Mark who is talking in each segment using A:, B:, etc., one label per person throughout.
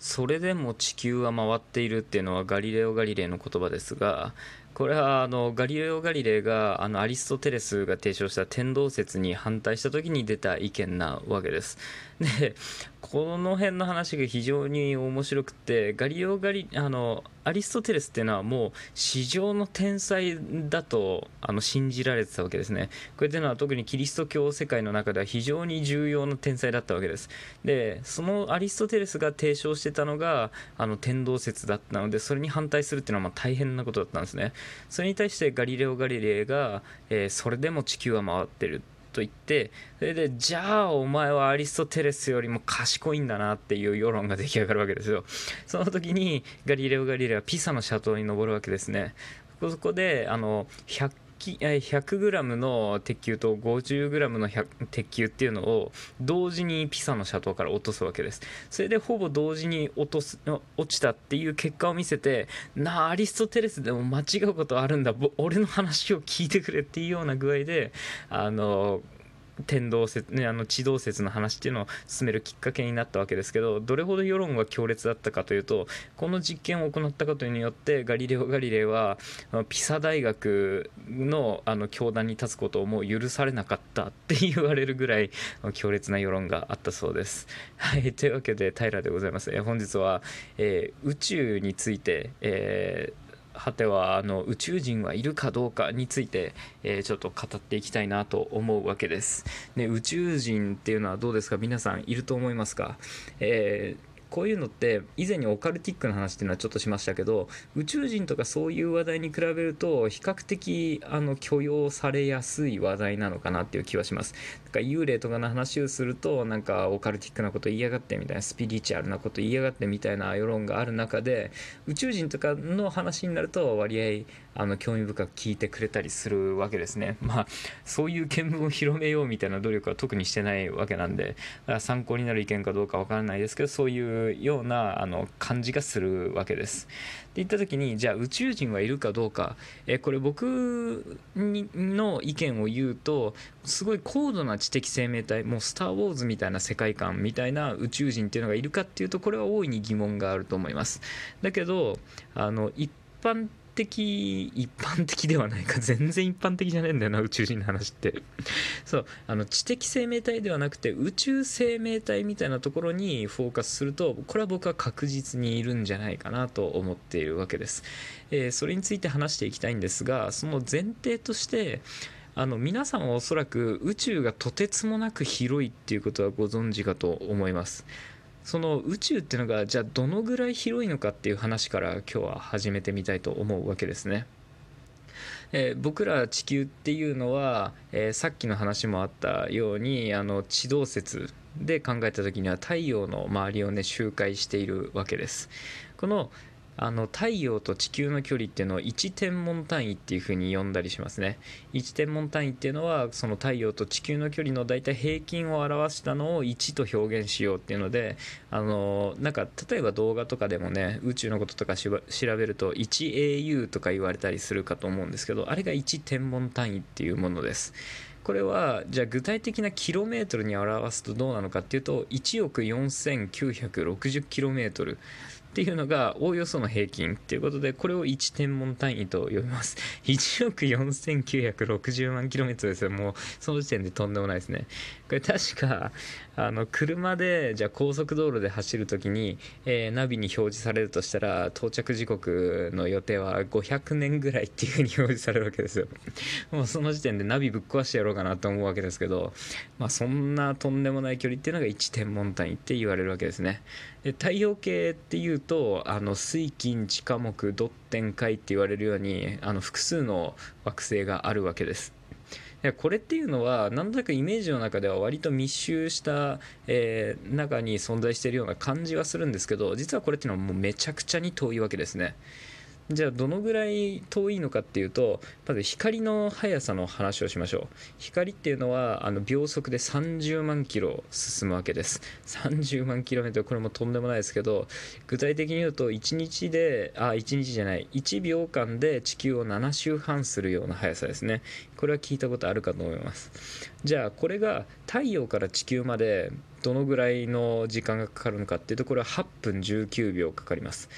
A: それでも地球は回っているっていうのはガリレオ・ガリレイの言葉ですがこれはあのガリレオ・ガリレイがあのアリストテレスが提唱した天動説に反対した時に出た意見なわけです。でこの辺の話が非常に面白くてガリオ・ガリあのアリストテレスっていうのはもう史上の天才だとあの信じられてたわけですね。これっていうのは特にキリスト教世界の中では非常に重要な天才だったわけです。でそのアリストテレスが提唱してたのがあの天動説だったのでそれに反対するっていうのはま大変なことだったんですね。それに対してガリレオ・ガリレイが、えー、それでも地球は回ってると言ってそれでじゃあお前はアリストテレスよりも賢いんだなっていう世論が出来上がるわけですよ。その時にガリレオ・ガリレイはピサの斜塔に登るわけですね。そこであの百 100g の鉄球と 50g の鉄球っていうのを同時にピサのシャトーから落とすわけです。それでほぼ同時に落とす落ちたっていう結果を見せてなあアリストテレスでも間違うことあるんだ。俺の話を聞いてくれっていうような具合であの天動説、ね、あの地動説の話っていうのを進めるきっかけになったわけですけどどれほど世論が強烈だったかというとこの実験を行ったことによってガリレオ・ガリレイはピサ大学のあの教団に立つことをもう許されなかったって言われるぐらい強烈な世論があったそうです。はい、というわけで平でございます。え本日は、えー、宇宙について、えー果てはあの宇宙人はいるかどうかについて、えー、ちょっと語っていきたいなと思うわけです。ね、宇宙人っていうのはどうですか？皆さんいると思いますか、えーこういうのって以前にオカルティックな話っていうのはちょっとしましたけど宇宙人とかそういう話題に比べると比較的あの許容されやすい話題なのかなっていう気はします。なんか幽霊とかの話をするとなんかオカルティックなこと言いやがってみたいなスピリチュアルなこと言いやがってみたいな世論がある中で宇宙人とかの話になると割合あの興味深く聞いてくれたりするわけですね。まあそういう見聞を広めようみたいな努力は特にしてないわけなんで参考になる意見かどうかわからないですけどそういうようなあの感じがするわけです。って言った時にじゃあ宇宙人はいるかどうか、えこれ僕の意見を言うとすごい高度な知的生命体もう「スター・ウォーズ」みたいな世界観みたいな宇宙人っていうのがいるかっていうとこれは大いに疑問があると思います。だけどあの一般一般的ではないか。全然一般的じゃねえんだよな宇宙人の話って。そう。あの知的生命体ではなくて宇宙生命体みたいなところにフォーカスするとこれは僕は確実にいるんじゃないかなと思っているわけです、えー、それについて話していきたいんですがその前提としてあの皆さんはおそらく宇宙がとてつもなく広いっていうことはご存知かと思います。その宇宙っていうのがじゃあどのぐらい広いのかっていう話から今日は始めてみたいと思うわけですね。えー、僕ら地球っていうのは、えー、さっきの話もあったようにあの地動説で考えた時には太陽の周りをね周回しているわけです。このあの太陽と地球の距離っていうのを1天文単位っていう風に呼んだりしますね。1天文単位っていうのはその太陽と地球の距離の大体平均を表したのを1と表現しようっていうのであのなんか例えば動画とかでもね宇宙のこととか調べると 1au とか言われたりするかと思うんですけどあれが1天文単位っていうものです。これはじゃあ具体的なキロメートルに表すとどうなのかっていうと1億 4960km っていうのがおおよその平均っていうことでこれを1天文単位と呼びます。1億4960万キロメートルですよ。もうその時点でとんでもないですね。これ確かあの車でじゃあ高速道路で走るときに、えー、ナビに表示されるとしたら到着時刻の予定は500年ぐらいっていうふうに表示されるわけですよ。もうその時点でナビぶっ壊してやろうかなと思うわけですけど、まあ、そんなとんでもない距離っていうのが1天文単位って言われるわけですね。で太陽系っていうとあの水金地火木土天海って言われるようにあの複数の惑星があるわけですこれっていうのはなんとなくイメージの中では割と密集した、えー、中に存在しているような感じはするんですけど実はこれっていうのはもうめちゃくちゃに遠いわけですね。じゃあどのぐらい遠いのかっていうとまず光の速さの話をしましょう。光っていうのはあの秒速で30万キロ進むわけです。30万キロメートルこれもとんでもないですけど具体的に言うと1日であ1日じゃない。1秒間で地球を7周半するような速さですね。これは聞いたことあるかと思います。じゃあこれが太陽から地球までどのぐらいの時間がかかるのかっていうとこれは8分19秒かかります。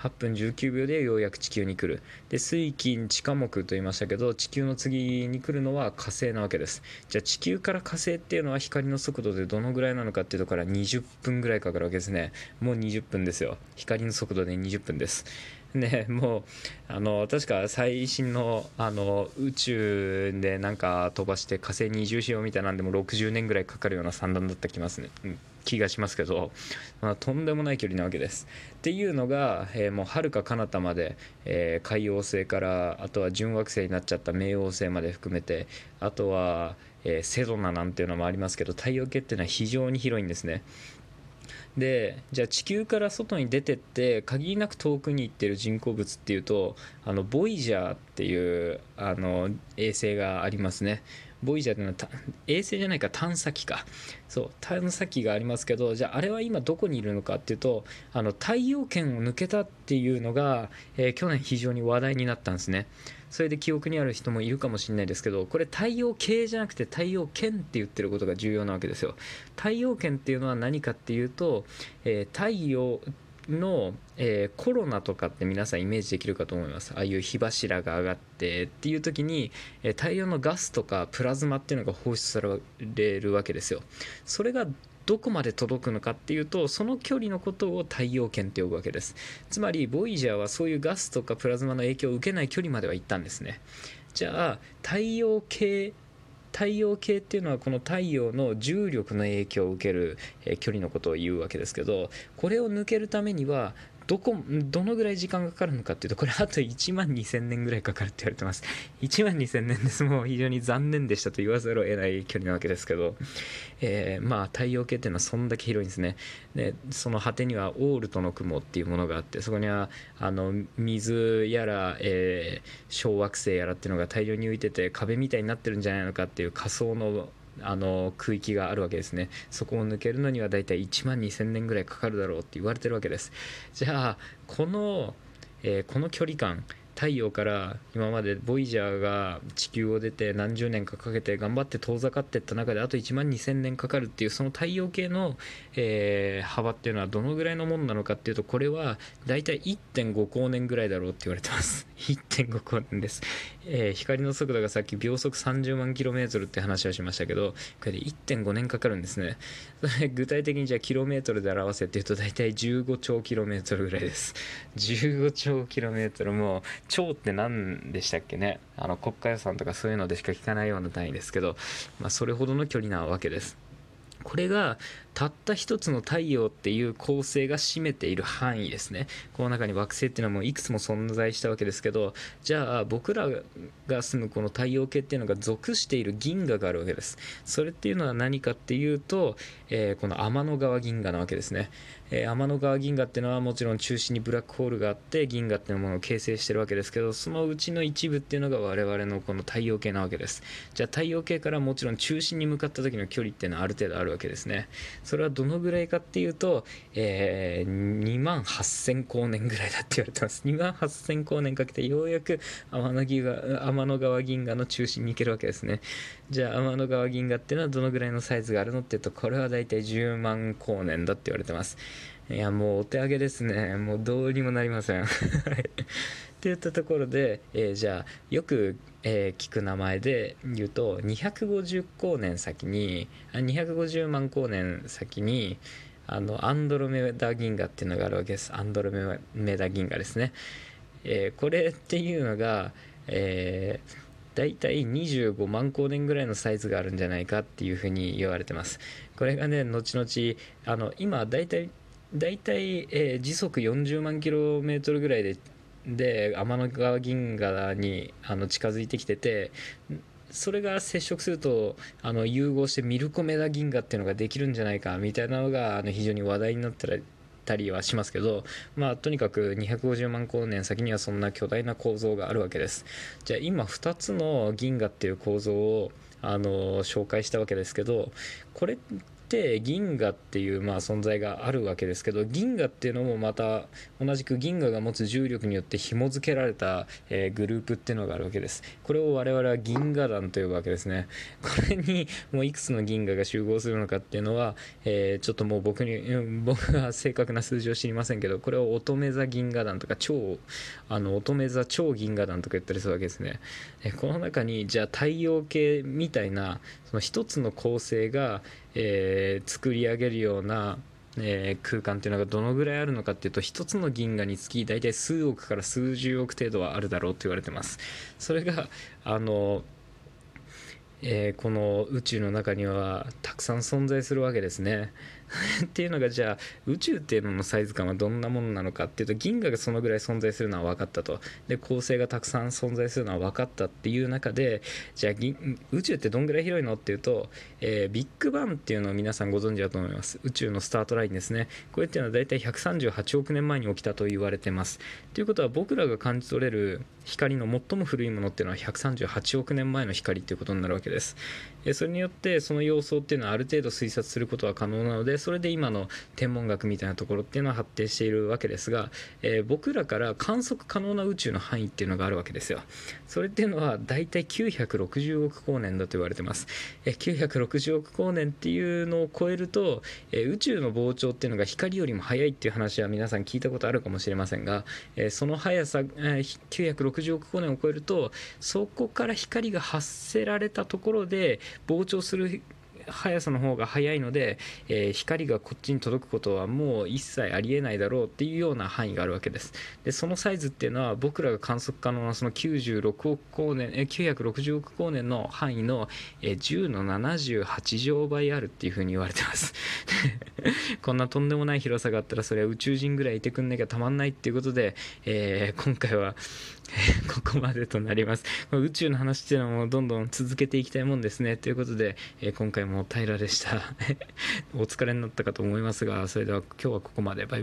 A: 8分19秒でようやく地球に来る。で水金地下木と言いましたけど地球の次に来るのは火星なわけです。じゃあ地球から火星っていうのは光の速度でどのぐらいなのかっていうところから20分ぐらいかかるわけですね。もう20分ですよ。光の速度で20分です。ね、もうあの確か最新のあの宇宙でなんか飛ばして火星に移住しようみたいなんでも60年ぐらいかかるような算段だった気ますね、気がしますけど、まあ、とんでもない距離なわけです。っていうのが、えー、もうはるか彼方まで、えー、海王星からあとは準惑星になっちゃった冥王星まで含めてあとは、えー、セドナなんていうのもありますけど太陽系っていうのは非常に広いんですね。でじゃあ地球から外に出てって限りなく遠くに行ってる人工物っていうとあのボイジャーっていうあの衛星がありますねボイジャーっていうのは衛星じゃないか探査機か。そう探査機がありますけどじゃああれは今どこにいるのかっていうとあの太陽圏を抜けたっていうのが、えー、去年非常に話題になったんですね。それで記憶にある人もいるかもしれないですけどこれ太陽系じゃなくて太陽圏って言ってることが重要なわけですよ。太陽圏っていうのは何かっていうと、えー、太陽の、えー、コロナとかって皆さんイメージできるかと思います。ああいう火柱が上がってっていう時に、えー、太陽のガスとかプラズマっていうのが放出されるわけですよ。それがどこまで届くのかっていうとその距離のことを太陽圏って呼ぶわけです。つまりボイジャーはそういうガスとかプラズマの影響を受けない距離までは行ったんですね。じゃあ太陽系太陽系っていうのはこの太陽の重力の影響を受ける距離のことを言うわけですけどこれを抜けるためにはどこどのぐらい時間がかかるのかっていうとこれあと1万2000年ぐらいかかるって言われてます。1万2000年ですもう非常に残念でしたと言わざるを得ない距離なわけですけど、えー、まあ太陽系っていうのはそんだけ広いんですね。でその果てにはオールトの雲っていうものがあってそこにはあの水やら、えー、小惑星やらっていうのが大量に浮いてて壁みたいになってるんじゃないのかっていう仮想のあの区域があるわけですね。そこを抜けるのにはだいたい1万2000年ぐらいかかるだろうって言われてるわけです。じゃあこの、えー、この距離感太陽から今までボイジャーが地球を出て何十年かかけて頑張って遠ざかっていった中であと1万2000年かかるっていうその太陽系の、えー、幅っていうのはどのぐらいのものなのかっていうとこれは大体1.5光年ぐらいだろうって言われてます。1.5光年です、えー、光の速度がさっき秒速30万 km って話をしましたけどこれで1.5年かかるんですね。それ具体的にじゃあキロメートルで表せっていうと大体15兆キロメートルぐらいです。15兆キロメートル。も超って何でしたっけね？あの国家予算とかそういうのでしか聞かないような単位ですけど、まあ、それほどの距離なわけです。これがたった一つの太陽っていう構成が占めている範囲ですね。この中に惑星っていうのはもういくつも存在したわけですけどじゃあ僕らが住むこの太陽系っていうのが属している銀河があるわけです。それっていうのは何かっていうと、えー、この天の川銀河なわけですね、えー、天の川銀河っていうのはもちろん中心にブラックホールがあって銀河っていうものを形成してるわけですけどそのうちの一部っていうのが我々のこの太陽系なわけですじゃあ太陽系からもちろん中心に向かった時の距離っていうのはある程度あるわけですねそれはどのぐらいかっていうと、えー、2万8000光年ぐらいだって言われてます。2万8000光年かけてようやく天の川天の川銀河の中心に行けるわけですね。じゃあ天の川銀河っていうのはどのぐらいのサイズがあるのっていうと、これはだいたい10万光年だって言われてます。いや、もうお手上げですね。もうどうにもなりません。っていったところで、えー、じゃあよく、えー、聞く名前で言うと250光年先に250万光年先にあのアンドロメダ銀河っていうのがあるわけですアンドロメダ銀河ですね、えー、これっていうのが、えー、大体25万光年ぐらいのサイズがあるんじゃないかっていうふうに言われてますこれがね後々あの今大体大体、えー、時速40万キロメートルぐらいでで天の川銀河にあの近づいてきててそれが接触するとあの融合してミルコメダ銀河っていうのができるんじゃないかみたいなのがあの非常に話題になったたりはしますけど、まあ、とにかく250万光年先にはそんな巨大な構造があるわけです。じゃあ今2つの銀河っていう構造をあの紹介したわけですけどこれって銀河っていうまあ存在があるわけですけど銀河っていうのもまた同じく銀河が持つ重力によって紐付けられた、えー、グループっていうのがあるわけです。これを我々は銀河団と呼ぶわけですね。これにもういくつの銀河が集合するのかっていうのは、えー、ちょっともう僕に僕は正確な数字を知りませんけどこれを乙女座銀河団とか超あの乙女座超銀河団とか言ったりするわけですね、えー、この中にじゃあ太陽系みたいなその一つの構成が、えー、作り上げるようなえー、空間っていうのがどのぐらいあるのかっていうと1つの銀河につき大体数億から数十億程度はあるだろうと言われてますそれがあのえー、この宇宙の中にはたくさん存在するわけですね。っていうのがじゃあ宇宙っていうののサイズ感はどんなものなのかっていうと銀河がそのぐらい存在するのは分かったと。で恒星がたくさん存在するのは分かったっていう中でじゃあ宇宙ってどんぐらい広いのっていうと、えー、ビッグバンっていうのを皆さんご存知だと思います。宇宙のスタートラインですね。これっていうのは大体138億年前に起きたと言われてます。ということは僕らが感じ取れる光の最も古いものっていうのは138億年前の光っていうことになるわけです。それによってその様相っていうのはある程度推察することは可能なのでそれで今の天文学みたいなところっていうのは発展しているわけですが、えー、僕らから観測可能な宇宙の範囲っていうのがあるわけですよ。それっていうのは大体960億光年だと言われてます、えー、960億光年っていうのを超えると、えー、宇宙の膨張っていうのが光よりも速いっていう話は皆さん聞いたことあるかもしれませんが、えその速さ、え960億光年を超えるとそこから光が発せられたところで膨張する速さの方が速いので、えー、光がこっちに届くことはもう一切ありえないだろうっていうような範囲があるわけです。でそのサイズっていうのは僕らが観測可能なその96億光年、え、960億光年の範囲の、え、10の78乗倍あるっていうふうに言われてます。こんなとんでもない広さがあったらそれは宇宙人ぐらいいてくんなきゃたまんないっていうことで、えー、今回は ここまでとなります。宇宙の話っていうのもどんどん続けていきたいもんですね。ということで、え今回も平でした。お疲れになったかと思いますが、それでは今日はここまで。バイバイ